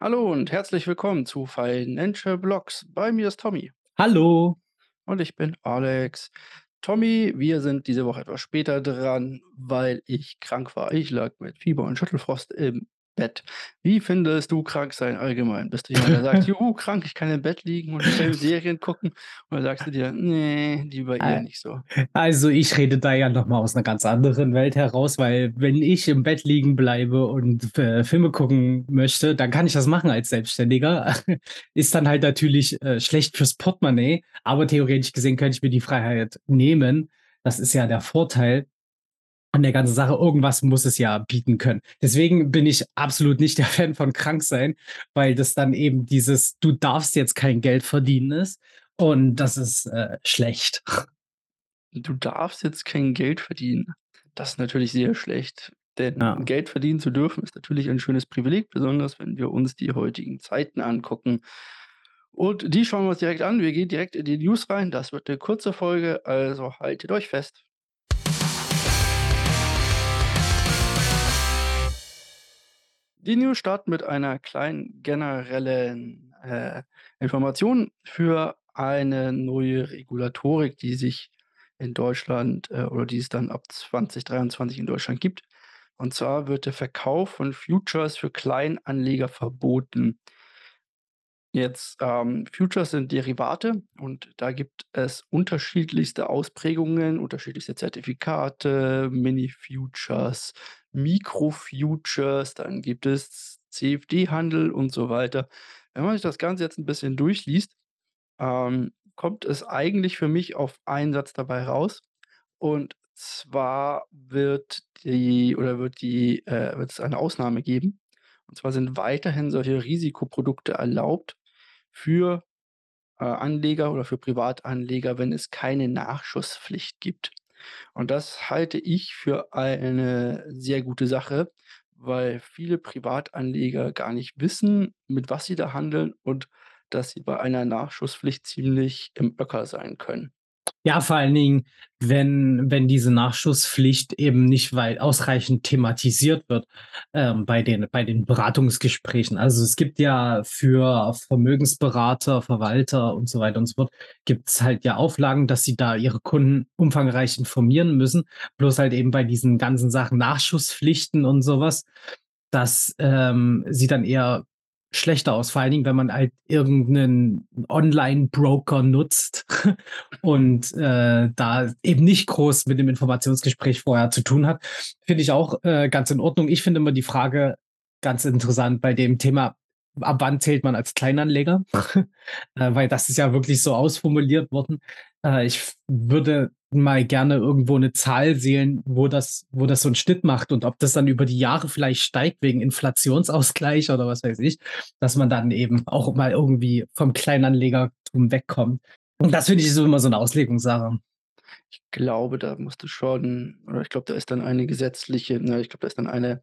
Hallo und herzlich willkommen zu Financial Blocks. Bei mir ist Tommy. Hallo. Und ich bin Alex. Tommy, wir sind diese Woche etwas später dran, weil ich krank war. Ich lag mit Fieber und Schüttelfrost im Bett. Wie findest du krank sein allgemein? Bist du jemand, der sagt: „Juhu, krank, ich kann im Bett liegen und schön Serien gucken“? Oder sagst du dir: „Ne, lieber eher Al nicht so?“ also, ich rede da ja noch mal aus 'ner ganz anderen Welt heraus, weil wenn ich im Bett liegen bleibe und, äh, Filme gucken möchte, dann kann ich das machen als Selbstständiger. Ist dann halt natürlich, äh, schlecht fürs Portemonnaie, aber theoretisch gesehen könnte ich mir die Freiheit nehmen. Das ist ja der Vorteil an der ganzen Sache. Irgendwas muss es ja bieten können. Deswegen bin ich absolut nicht der Fan von Kranksein, weil das dann eben dieses „Du darfst jetzt kein Geld verdienen“ ist und das ist, äh, schlecht. Du darfst jetzt kein Geld verdienen. Das ist natürlich sehr schlecht, denn Ja. Geld verdienen zu dürfen, ist natürlich ein schönes Privileg, besonders wenn wir uns die heutigen Zeiten angucken. Und die schauen wir uns direkt an. Wir gehen direkt in die News rein. Das wird 'ne kurze Folge, also haltet euch fest. Die News starten mit einer kleinen generellen, äh, Information für eine neue Regulatorik, die sich in Deutschland, äh oder die es dann ab 2023 in Deutschland gibt. Und zwar wird der Verkauf von Futures für Kleinanleger verboten. Jetzt, ähm, Futures sind Derivate und da gibt es unterschiedlichste Ausprägungen, unterschiedlichste Zertifikate, Mini-Futures, Mikro-Futures, dann gibt es CFD-Handel und so weiter. Wenn man sich das Ganze jetzt 'n bisschen durchliest, ähm, kommt es eigentlich für mich auf einen Satz dabei raus. Und zwar wird die oder wird die äh, wird es eine Ausnahme geben. Und zwar sind weiterhin solche Risikoprodukte erlaubt für, äh, Anleger oder für Privatanleger, wenn es keine Nachschusspflicht gibt. Und das halte ich für eine sehr gute Sache, weil viele Privatanleger gar nicht wissen, mit was sie da handeln und dass sie bei einer Nachschusspflicht ziemlich im Öcker sein können. Ja, vor allen Dingen, wenn wenn diese Nachschusspflicht eben nicht wei ausreichend thematisiert wird, ähm, bei den bei den Beratungsgesprächen. Also, es gibt ja für Vermögensberater, Verwalter und so weiter und so fort gibt's halt ja Auflagen, dass sie da ihre Kunden umfangreich informieren müssen. Bloß halt eben bei diesen ganzen Sachen Nachschusspflichten und so was, das, ähm, sieht dann eher schlechter aus, vor allen Dingen, wenn man halt irgend 'nen Online-Broker nutzt und, äh, da eben nicht groß mit dem Informationsgespräch vorher zu tun hat. Finde ich auch, äh, ganz in Ordnung. Ich finde immer die Frage ganz interessant bei dem Thema, ab wann zählt man als Kleinanleger? Äh, weil das ist ja wirklich so ausformuliert worden. Äh, ich würde mal gerne irgendwo 'ne Zahl sehen, wo das wo das so 'n Schnitt macht und ob das dann über die Jahre vielleicht steigt wegen Inflationsausgleich oder was weiß ich, dass man dann eben auch mal irgendwie vom Kleinanlegertum wegkommt. Und das finde ich ist immer so 'ne Auslegungssache. Ich glaube, da musst du schon oder ich glaube, da ist dann eine gesetzliche ne, ich glaube, da ist dann eine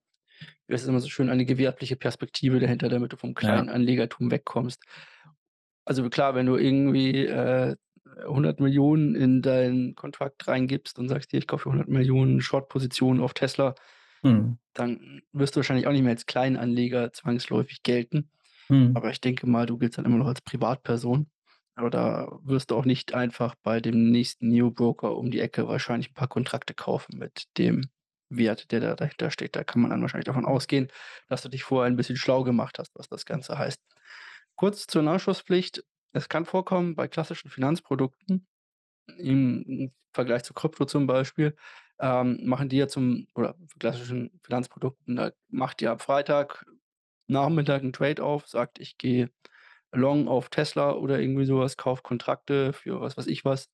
das immer so schön, eine gewerbliche Perspektive dahinter, damit du vom. Kleinanlegertum wegkommst. Also klar, wenn du irgendwie, äh, 100.000.000 in deinen Kontrakt reingibst und sagst: „Hier, ich kaufe für 100.000.000 Short-Position auf Tesla“, Mhm. dann wirst du wahrscheinlich auch nicht mehr als Kleinanleger zwangsläufig gelten. Mhm. Aber ich denke mal, du giltst dann immer noch als Privatperson. Aber da wirst du auch nicht einfach bei dem nächsten Neo-Broker um die Ecke wahrscheinlich 'n paar Kontrakte kaufen mit dem Wert, der da dahinter steht. Da kann man dann wahrscheinlich davon ausgehen, dass du dich vorher ein bisschen schlau gemacht hast, was das Ganze heißt. Kurz zur Nachschusspflicht. Es kann vorkommen bei klassischen Finanzprodukten im Vergleich zu Krypto zum Beispiel, ähm, machen die ja zum oder klassischen Finanzprodukten, da macht ihr am Freitagnachmittag 'n Trade auf, sagt: „Ich gehe long auf Tesla“ oder irgendwie so was, kauft Kontrakte für was weiß ich was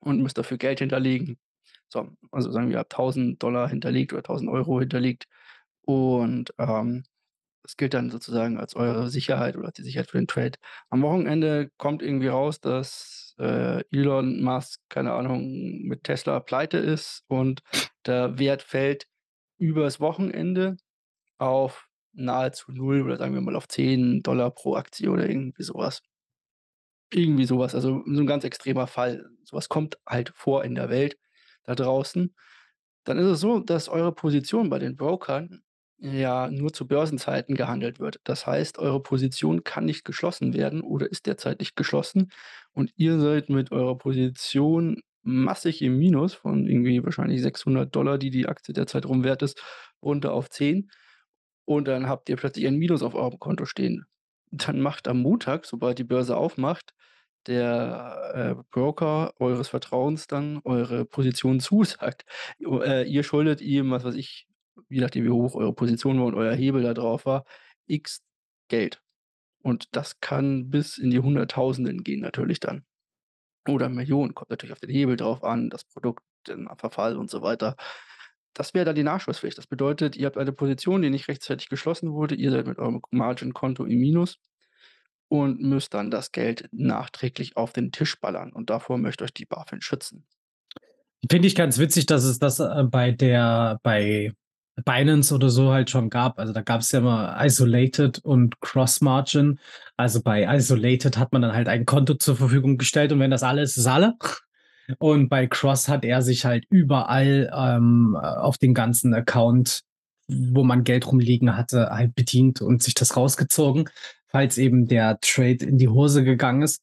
und müsst dafür Geld hinterlegen. So, also sagen wir, ihr habt 1.000 $ hinterlegt oder 1.000 € hinterlegt und, ähm, das gilt dann sozusagen als eure Sicherheit oder als die Sicherheit für den Trade. Am Wochenende kommt irgendwie raus, dass, äh, Elon Musk, keine Ahnung, mit Tesla pleite ist und der Wert fällt übers Wochenende auf nahezu 0 oder sagen wir mal auf 10 $ pro Aktie oder irgendwie so was. Irgendwie so was, also so 'n ganz extremer Fall. So was kommt halt vor in der Welt da draußen. Dann ist es so, dass eure Position bei den Brokern ja nur zu Börsenzeiten gehandelt wird. Das heißt, eure Position kann nicht geschlossen werden oder ist derzeit nicht geschlossen und ihr seid mit eurer Position massig im Minus von irgendwie wahrscheinlich 600 die die Aktie derzeit rum wert ist, runter auf 10 und dann habt ihr plötzlich ein Minus auf eurem Konto stehen. Dann macht am Montag, sobald die Börse aufmacht, der, äh, Broker eures Vertrauens dann eure Position zu, sagt, jo äh, ihr schuldet ihm, was weiß ich, je nachdem, wie hoch eure Position war und euer Hebel da drauf war, X Geld. Und das kann bis in die Hunderttausenden gehen natürlich dann. Oder Millionen, kommt natürlich auf den Hebel drauf an, das Produkt, den Verfall und so weiter. Das wäre dann die Nachschusspflicht. Das bedeutet, ihr habt eine Position, die nicht rechtzeitig geschlossen wurde. Ihr seid mit eurem Margin-Konto im Minus und müsst dann das Geld nachträglich auf den Tisch ballern und davor möchte euch die BaFin schützen. Finde ich ganz witzig, dass es das, äh, bei der bei Binance oder so halt schon gab. Also, da gab's ja immer Isolated und Cross Margin. Also, bei Isolated hat man dann halt ein Konto zur Verfügung gestellt und wenn das alle ist, ist alle. Und bei Cross hat er sich halt überall, ähm, äh, auf den ganzen Account, wo man Geld rumliegen hatte, halt bedient und sich das rausgezogen, falls eben der Trade in die Hose gegangen ist.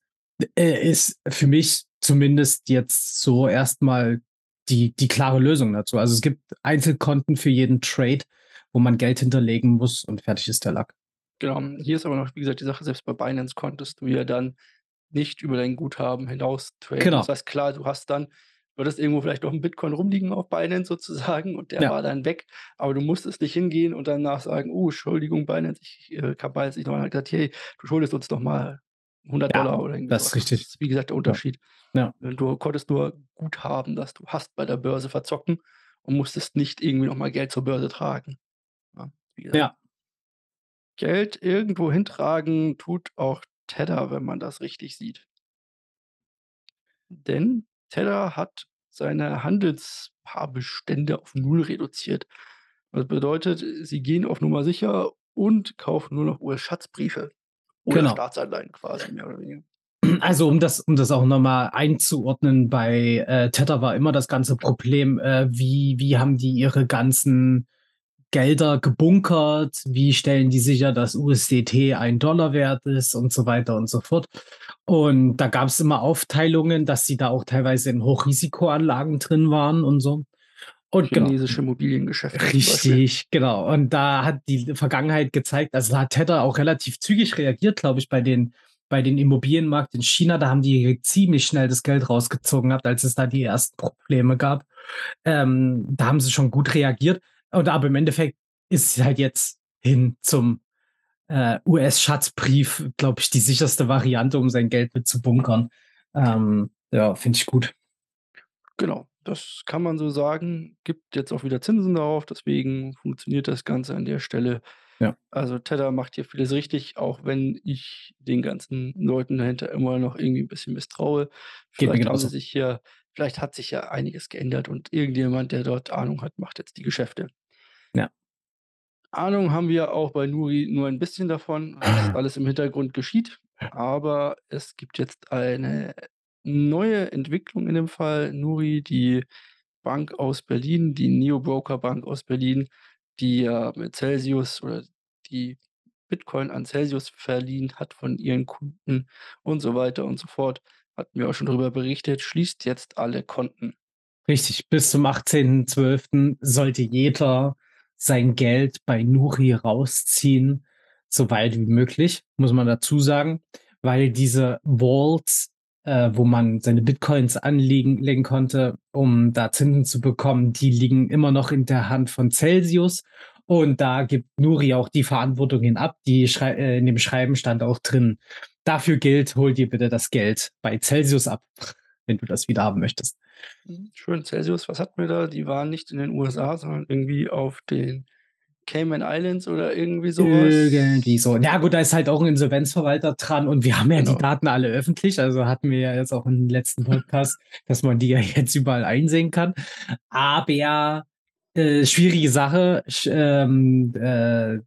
Äh, ist für mich zumindest jetzt so erst mal die, die klare Lösung dazu. Also es gibt Einzelkonten für jeden Trade, wo man Geld hinterlegen muss und fertig ist der Lack. Genau. Hier ist aber noch, wie gesagt, die Sache, selbst bei Binance konntest du ja dann nicht über dein Guthaben hinaus traden. Genau. Das heißt, klar, du hast dann, würdest irgendwo vielleicht noch ein Bitcoin rumliegen auf Binance sozusagen und der ja. war dann weg, aber du musstest nicht hingehen und danach sagen, oh, Entschuldigung, Binance, ich äh, kann Binance nicht nochmal gesagt, hey, du schuldest uns doch mal 100 ja, Dollar oder irgendwie. Das ist richtig. Das ist, wie gesagt, der Unterschied. Ja. Du konntest nur Guthaben, das du hast bei der Börse verzocken und musstest nicht irgendwie nochmal Geld zur Börse tragen. Ja, ja. Geld irgendwo hintragen tut auch Tether, wenn man das richtig sieht. Denn Tether hat seine Handelspaarbestände auf Null reduziert. Das bedeutet, sie gehen auf Nummer sicher und kaufen nur noch US-Schatzbriefe oder Genau. Staatsanleihen quasi mehr oder weniger. Also, um das um das auch noch mal einzuordnen, bei, äh, Tether war immer das ganze Problem, äh, wie wie haben die ihre ganzen Gelder gebunkert? Wie stellen die sicher, dass USDT 1 $ wert ist und so weiter und so fort. Und da gab's immer Aufteilungen, dass sie da auch teilweise in Hochrisikoanlagen drin waren und so. Und genau. Chinesische Immobiliengeschäfte. Richtig, genau. Und da hat die Vergangenheit gezeigt also, da hat Tether auch relativ zügig reagiert, glaube ich, bei den bei den Immobilienmarkt in China. Da haben die ziemlich schnell das Geld rausgezogen gehabt, als es da die ersten Probleme gab. Ähm, da haben sie schon gut reagiert. Und aber im Endeffekt ist halt jetzt hin zum, äh, US-Schatzbrief, glaube ich, die sicherste Variante, um sein Geld mit zu bunkern. Ähm, ja, finde ich gut. Genau, das kann man so sagen. Gibt jetzt auch wieder Zinsen darauf, deswegen funktioniert das Ganze an der Stelle. Ja. Also, Tether macht hier vieles richtig, auch wenn ich den ganzen Leuten dahinter immer noch irgendwie 'n bisschen misstraue. Vielleicht haben sie sich hier vielleicht hat sich ja einiges geändert und irgendjemand, der dort Ahnung hat, macht jetzt die Geschäfte. Ja. Ahnung haben wir auch bei Nuri nur ein bisschen davon, was alles im Hintergrund geschieht, aber es gibt jetzt eine neue Entwicklung in dem Fall. Nuri, die Bank aus Berlin, die Neo-Broker Bank aus Berlin, die ja mit Celsius oder die Bitcoin an Celsius verliehen hat von ihren Kunden und so weiter und so fort, hatten wir auch schon drüber berichtet, schließt jetzt alle Konten. Richtig, bis zum 18.12. sollte jeder sein Geld bei Nuri rausziehen, so weit wie möglich, muss man dazu sagen, weil diese Vaults, äh, wo man seine Bitcoins anlegen legen konnte, um da Zinsen zu bekommen, die liegen immer noch in der Hand von Celsius. Und da gibt Nuri auch die Verantwortung hin ab. Die schrei äh, in dem Schreiben stand auch drin: „Dafür gilt, hol dir bitte das Geld bei Celsius ab, wenn du das wieder haben möchtest.“ Mhm, schön. Celsius, was hatten wir da? Die waren nicht in den USA, sondern irgendwie auf den Cayman Islands oder irgendwie so Irgendwie so. Ja gut, da ist halt auch 'n Insolvenzverwalter dran und wir haben ja die Genau. Daten alle öffentlich. Also, hatten wir ja jetzt auch im letzten Podcast, dass man die ja jetzt überall einsehen kann. Aber, äh, schwierige Sache, sch ähm, äh,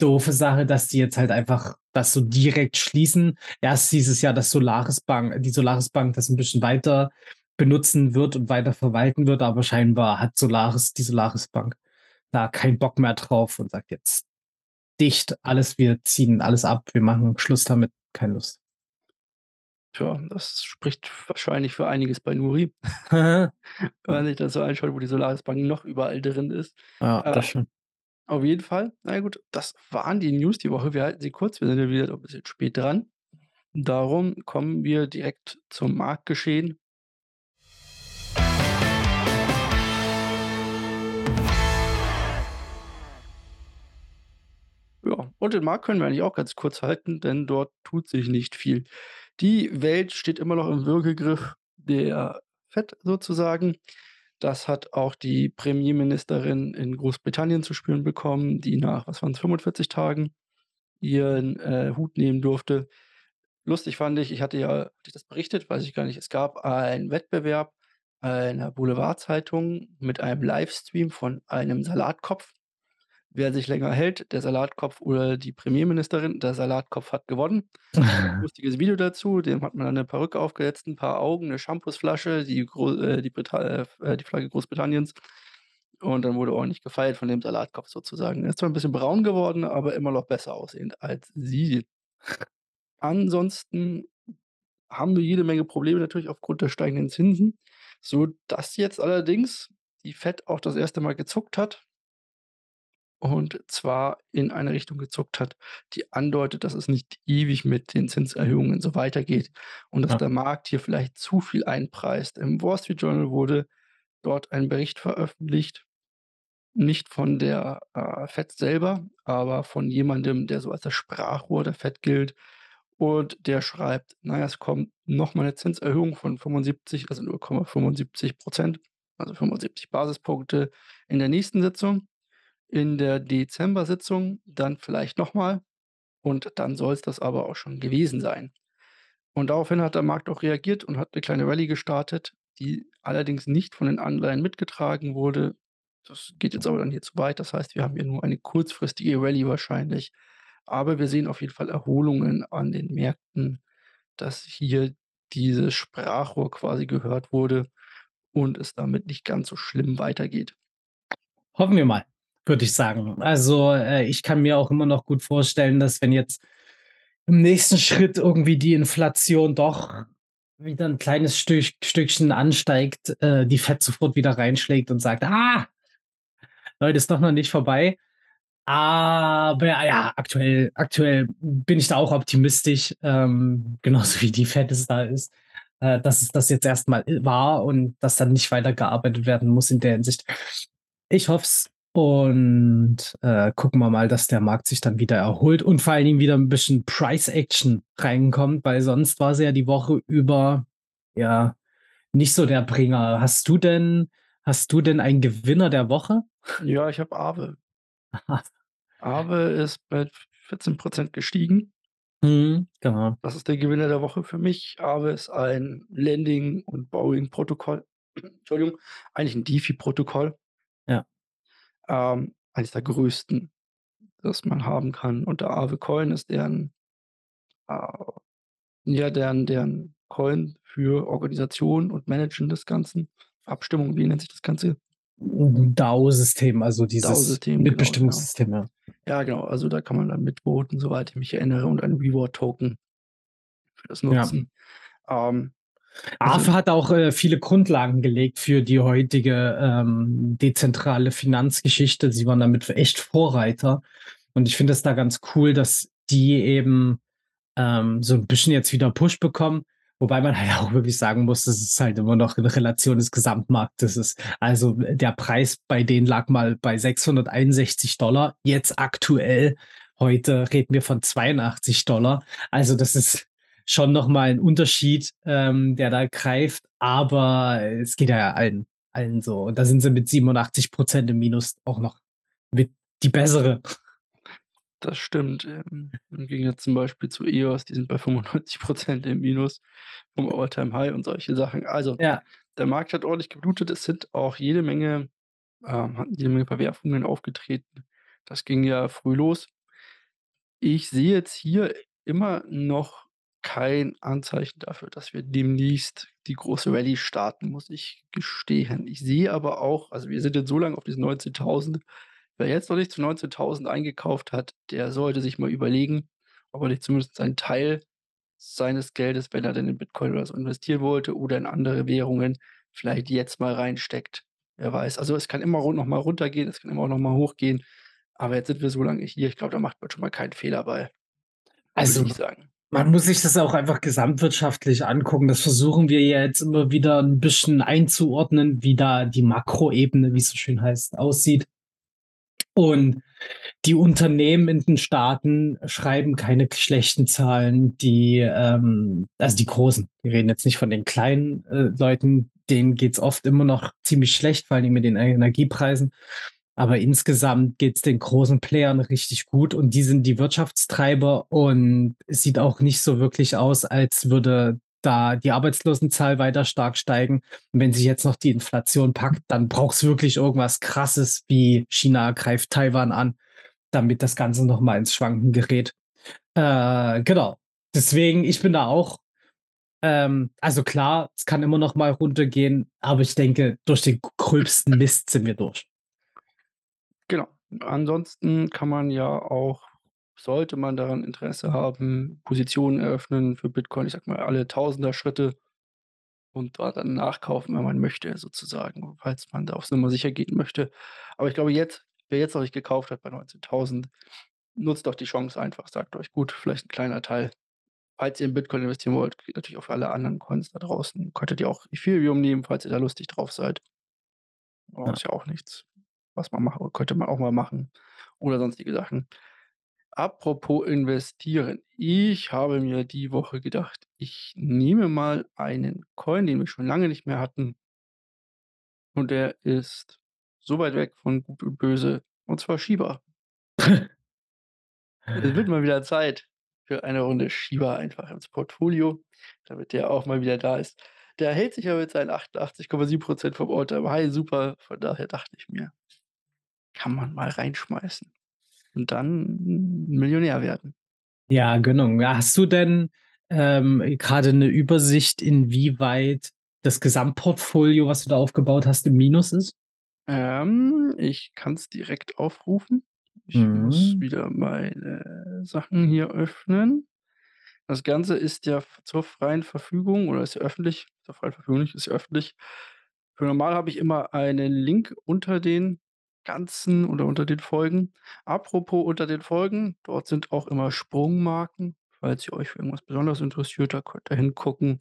doofe Sache, dass die jetzt halt einfach das so direkt schließen. Erst hieß es ja, dass Solaris Bank die Solaris Bank das 'n bisschen weiter benutzen wird und weiter verwalten wird, aber scheinbar hat Solaris die Solaris Bank da keinen Bock mehr drauf und sagt jetzt dicht, alles, wir ziehen alles ab, wir machen Schluss damit, keine Lust. Tja, das spricht wahrscheinlich für einiges bei Nuri. Wenn man sich das so anschaut, wo die Solaris Bank noch überall drin ist. Ja, Äh, das schon. auf jeden Fall. Na gut, das waren die News die Woche. Wir halten sie kurz. Wir sind ja wieder 'n bisschen spät dran. Darum kommen wir direkt zum Marktgeschehen. Ja, und den Markt können wir eigentlich auch ganz kurz halten, denn dort tut sich nicht viel. Die Welt steht immer noch im Würgegriff der FED sozusagen. Das hat auch die Premierministerin in Großbritannien zu spüren bekommen, die nach, was waren's, 45 Tagen ihren, äh, Hut nehmen durfte. Lustig fand ich, ich hatte ja hatte ich das berichtet? Weiß ich gar nicht. Es gab einen Wettbewerb einer Boulevardzeitung mit einem Livestream von einem Salatkopf. Wer sich länger hält, der Salatkopf oder die Premierministerin. Der Salatkopf hat gewonnen. Lustiges Video dazu, dem hat man dann 'ne Perücke aufgesetzt, 'n paar Augen, 'ne Shampoosflasche, die Gro äh, die äh, äh, die Flagge Großbritanniens. Und dann wurde ordentlich gefeiert von dem Salatkopf sozusagen. Er ist zwar 'n bisschen braun geworden, aber immer noch besser aussehend als sie. Ansonsten haben wir jede Menge Probleme natürlich aufgrund der steigenden Zinsen, sodass jetzt allerdings die FED auch das 1. Mal gezuckt hat. Und zwar in eine Richtung gezuckt hat, die andeutet, dass es nicht ewig mit den Zinserhöhungen so weitergeht und dass Ja. der Markt hier vielleicht zu viel einpreist. Im Wall Street Journal wurde dort ein Bericht veröffentlicht, nicht von der, äh, FED selber, aber von jemandem, der so als das Sprachrohr der FED gilt. Und der schreibt: „Na ja, es kommt noch mal 'ne Zinserhöhung von 75, also 0,75 %, also 75 Basispunkte in der nächsten Sitzung. In der Dezember-Sitzung dann vielleicht noch mal und dann soll's das aber auch schon gewesen sein.“ Und daraufhin hat der Markt auch reagiert und hat 'ne kleine Rallye gestartet, die allerdings nicht von den Anleihen mitgetragen wurde. Das geht jetzt aber dann hier zu weit. Das heißt, wir haben hier nur eine kurzfristige Rallye wahrscheinlich. Aber wir sehen auf jeden Fall Erholungen an den Märkten, dass hier dieses Sprachrohr quasi gehört wurde und es damit nicht ganz so schlimm weitergeht. Hoffen wir mal, würde ich sagen. Also, äh, ich kann mir auch immer noch gut vorstellen, dass wenn jetzt im nächsten Schritt irgendwie die Inflation doch wieder 'n kleines Stück Stückchen ansteigt, äh, die FED sofort wieder reinschlägt und sagt: „Ah, Leute, ist doch noch nicht vorbei.“ Aber ja, aktuell aktuell bin ich da auch optimistisch, ähm, genauso wie die FED es da ist, äh, dass es das jetzt erst mal, äh, war und dass dann nicht weitergearbeitet werden muss in der Hinsicht. Ich hoffe es und, äh, gucken wir mal, dass der Markt sich dann wieder erholt und vor allen Dingen wieder 'n bisschen Price Action reinkommt, weil sonst war sie ja die Woche über, ja, nicht so der Bringer. Hast du denn hast du denn einen Gewinner der Woche? Ja, ich habe Aave. Aave ist bei v 14 % gestiegen. Mhm, genau. Das ist der Gewinner der Woche für mich. Aave ist ein Lending und Borrowing-Protokoll. Entschuldigung, eigentlich 'n DeFi-Protokoll. Ja. Ähm, eines der größten, das man haben kann. Und der Aave Coin ist deren äh, ja, deren deren Coin für Organisation und Managen des Ganzen. Abstimmung, wie nennt sich das Ganze? DAO-System, also dieses DAO-System, genau, ja. Mitbestimmungssystem, ja. Ja, genau. Also, da kann man dann mitvoten, soweit ich mich erinnere und ein Reward-Token für das Ja. Nutzen. Ähm, Also hat auch, äh, viele Grundlagen gelegt für die heutige, ähm, dezentrale Finanzgeschichte. Sie waren damit echt Vorreiter. Und ich finde es da ganz cool, dass die eben, ähm, so 'n bisschen jetzt wieder Push bekommen, wobei man halt auch wirklich sagen muss, dass es halt immer noch in Relation des Gesamtmarktes ist. Also, der Preis bei denen lag mal bei 661 $. Jetzt aktuell heute reden wir von 82 $. Also, das ist schon noch mal 'n Unterschied, ähm, der da greift, aber es geht ja allen allen so. Und da sind sie mit 87 % im Minus auch noch mit die bessere. Das stimmt, ähm, im Gegensatz zum Beispiel zu EOS, die sind bei 95 % im Minus vom All-Time-High und solche Sachen. Also, Ja. der Markt hat ordentlich geblutet. Es sind auch jede Menge ähm, hatten jede Menge Verwerfungen aufgetreten. Das ging ja früh los. Ich sehe jetzt hier immer noch kein Anzeichen dafür, dass wir demnächst die große Rallye starten, muss ich gestehen. Ich sehe aber auch also, wir sind jetzt so lang auf diesen 19.000 wer jetzt noch nicht zu 19.000 eingekauft hat, der sollte sich mal überlegen, ob er nicht zumindest einen Teil seines Geldes, wenn er denn in Bitcoin oder so investieren wollte oder in andere Währungen, vielleicht jetzt mal reinsteckt. Wer weiß. Also, es kann immer noch mal runtergehen, es kann immer auch noch mal hochgehen. Aber jetzt sind wir so lange hier. Ich glaube, da macht man schon mal keinen Fehler bei, würde Also, ich sagen. Man muss sich das auch einfach gesamtwirtschaftlich angucken. Das versuchen wir ja jetzt immer wieder 'n bisschen einzuordnen, wie da die Makroebene, wie's so schön heißt, aussieht. Und die Unternehmen in den Staaten schreiben keine schlechten Zahlen, die, ähm also, die Großen. Wir reden jetzt nicht von den kleinen, äh, Leuten, denen geht's oft immer noch ziemlich schlecht, vor Dingen mit den Energiepreisen. Aber insgesamt geht's den großen Playern richtig gut und die sind die Wirtschaftstreiber und es sieht auch nicht so wirklich aus, als würde da die Arbeitslosenzahl weiter stark steigen. Und wenn sich jetzt noch die Inflation packt, dann braucht's wirklich irgendwas Krasses wie China greift Taiwan an, damit das Ganze noch mal ins Schwanken gerät. Äh, genau. Deswegen, ich bin da auch ähm, also klar, es kann immer noch mal runtergehen, aber ich denke, durch den gröbsten Mist sind wir durch. Genau. Ansonsten kann man ja auch sollte man daran Interesse haben, Positionen eröffnen für Bitcoin, ich sage mal, alle Tausenderschritte und dort dann nachkaufen, wenn man möchte sozusagen, falls man da auf Nummer sicher gehen möchte. Aber ich glaube jetzt wer jetzt noch nicht gekauft hat bei 19.000, nutzt doch die Chance einfach. Sagt euch: „Gut, vielleicht 'n kleiner Teil.“ Falls ihr in Bitcoin investieren wollt, geht natürlich auch für alle anderen Coins da draußen. Könntet ihr auch Ethereum nehmen, falls ihr da lustig drauf seid. Oh, Ja. ist ja auch nichts, was man machen könnte man auch mal machen oder sonstige Sachen. Apropos investieren. Ich habe mir die Woche gedacht, ich nehme mal einen Coin, den wir schon lange nicht mehr hatten und der ist so weit weg von Gut und Böse, und zwar Shiba. Es wird mal wieder Zeit für eine Runde Shiba einfach ins Portfolio, damit der auch mal wieder da ist. Der hält sich ja mit seinen 88,7 % vom All-Time-High super. Von daher dachte ich mir kann man mal reinschmeißen und dann Millionär werden. Ja, genau. Hast du denn, ähm, grade 'ne Übersicht, inwieweit das Gesamtportfolio, was du da aufgebaut hast, im Minus ist? Ähm, ich kann's direkt aufrufen. Ich muss Mhm. wieder meine Sachen hier öffnen. Das Ganze ist ja zur freien Verfügung oder ist ja öffentlich zur freien Verfügung nicht, ist ja öffentlich. Für normal habe ich immer einen Link unter den ganzen oder unter den Folgen. Apropos unter den Folgen, dort sind auch immer Sprungmarken. Falls ihr euch für irgendwas besonders interessiert, da könnt ihr hingucken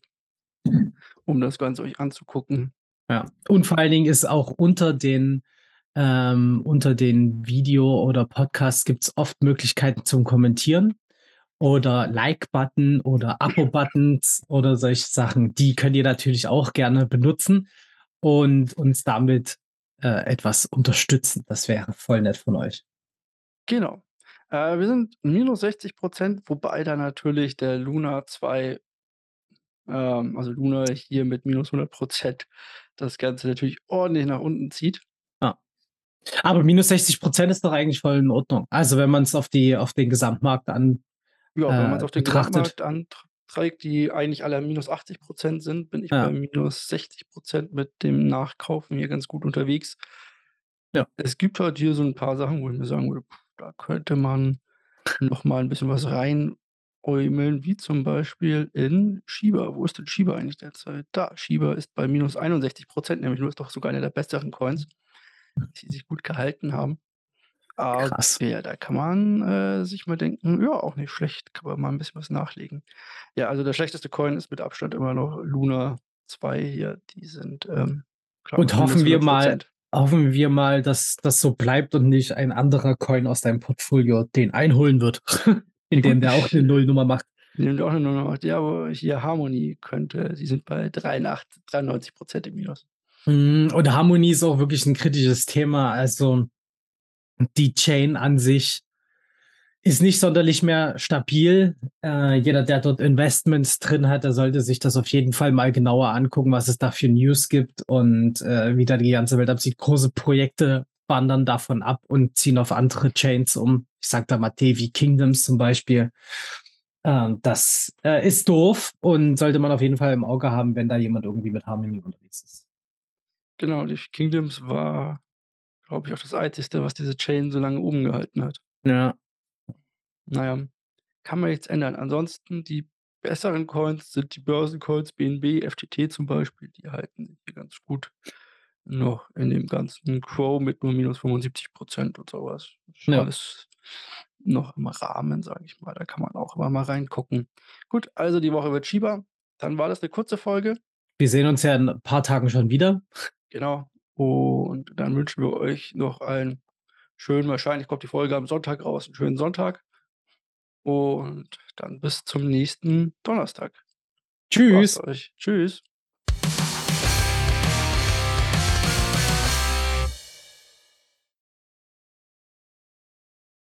um das Ganze euch anzugucken. Ja. Und vor allen Dingen ist auch unter den ähm, unter den Video oder Podcasts gibt's oft Möglichkeiten zum Kommentieren oder Like-Button oder Abo-Buttons oder solche Sachen. Die könnt ihr natürlich auch gerne benutzen und uns damit, äh, etwas unterstützen. Das wäre voll nett von euch. Genau. Äh, wir sind minus 60 %, wobei da natürlich der Luna 2 ähm, also Luna hier mit minus 100 % das Ganze natürlich ordentlich nach unten zieht. Aber minus 60 % ist doch eigentlich voll in Ordnung. Also, wenn man's auf die auf den Gesamtmarkt an Ja, wenn man's äh, auf den betrachtet. Gesamtmarkt antr trägt, die eigentlich alle minus 80 % sind, bin ich bei Ja. minus 60 % mit dem Nachkaufen hier ganz gut unterwegs. Ja. Es gibt halt hier so 'n paar Sachen, wo ich mir sagen würde, da könnte man noch mal 'n bisschen was reinäumeln, wie zum Beispiel in Shiba. Wo ist denn Shiba eigentlich derzeit? Da, Shiba ist bei minus 61 %, nämlich nur ist doch sogar einer der besseren Coins, die sich gut gehalten haben. Ah, Krass. ja, da kann man, äh, sich mal denken: „Ja, auch nicht schlecht, kann man mal 'n bisschen was nachlegen.“ Ja, also der schlechteste Coin ist mit Abstand immer noch Luna 2 hier. Die sind, ähm, klar Und hoffen wir mal Prozent. hoffen wir mal, dass das so bleibt und nicht ein anderer Coin aus deinem Portfolio den einholen wird, indem der auch 'ne Nullnummer macht. Indem der auch 'ne Null macht. Ja, aber hier Harmony könnte die sind bei 83 93 % im Minus. Mhm, und Harmony ist auch wirklich 'n kritisches Thema. Also, die Chain an sich ist nicht sonderlich mehr stabil. Äh, jeder, der dort Investments drin hat, der sollte sich das auf jeden Fall mal genauer angucken, was es da für News gibt und, äh, wie da die ganze Welt absieht. Große Projekte wandern davon ab und ziehen auf andere Chains um. Ich sage da mal Devi Kingdoms zum Beispiel. Ähm, das, äh, ist doof und sollte man auf jeden Fall im Auge haben, wenn da jemand irgendwie mit Harmony unterwegs ist. Genau, Defi Kingdoms war, glaube ich, auch das Einzigste, was diese Chain so lange oben gehalten hat. Ja. Na ja, kann man jetzt ändern. Ansonsten die besseren Coins sind die Börsencoins, BNB, FTT zum Beispiel, die halten sich hier ganz gut noch in dem ganzen Crow mit nur minus 75 % und so was. Ist Ja. alles noch im Rahmen, sage ich mal. Da kann man auch immer mal reingucken. Gut, also die Woche wird Shiba. Dann war das 'ne kurze Folge. Wir sehen uns ja in 'n paar Tagen schon wieder. Genau. Und dann wünschen wir euch noch einen schönen wahrscheinlich kommt die Folge am Sonntag raus 'n schönen Sonntag. Und dann bis zum nächsten Donnerstag. Tschüss. Tschüss.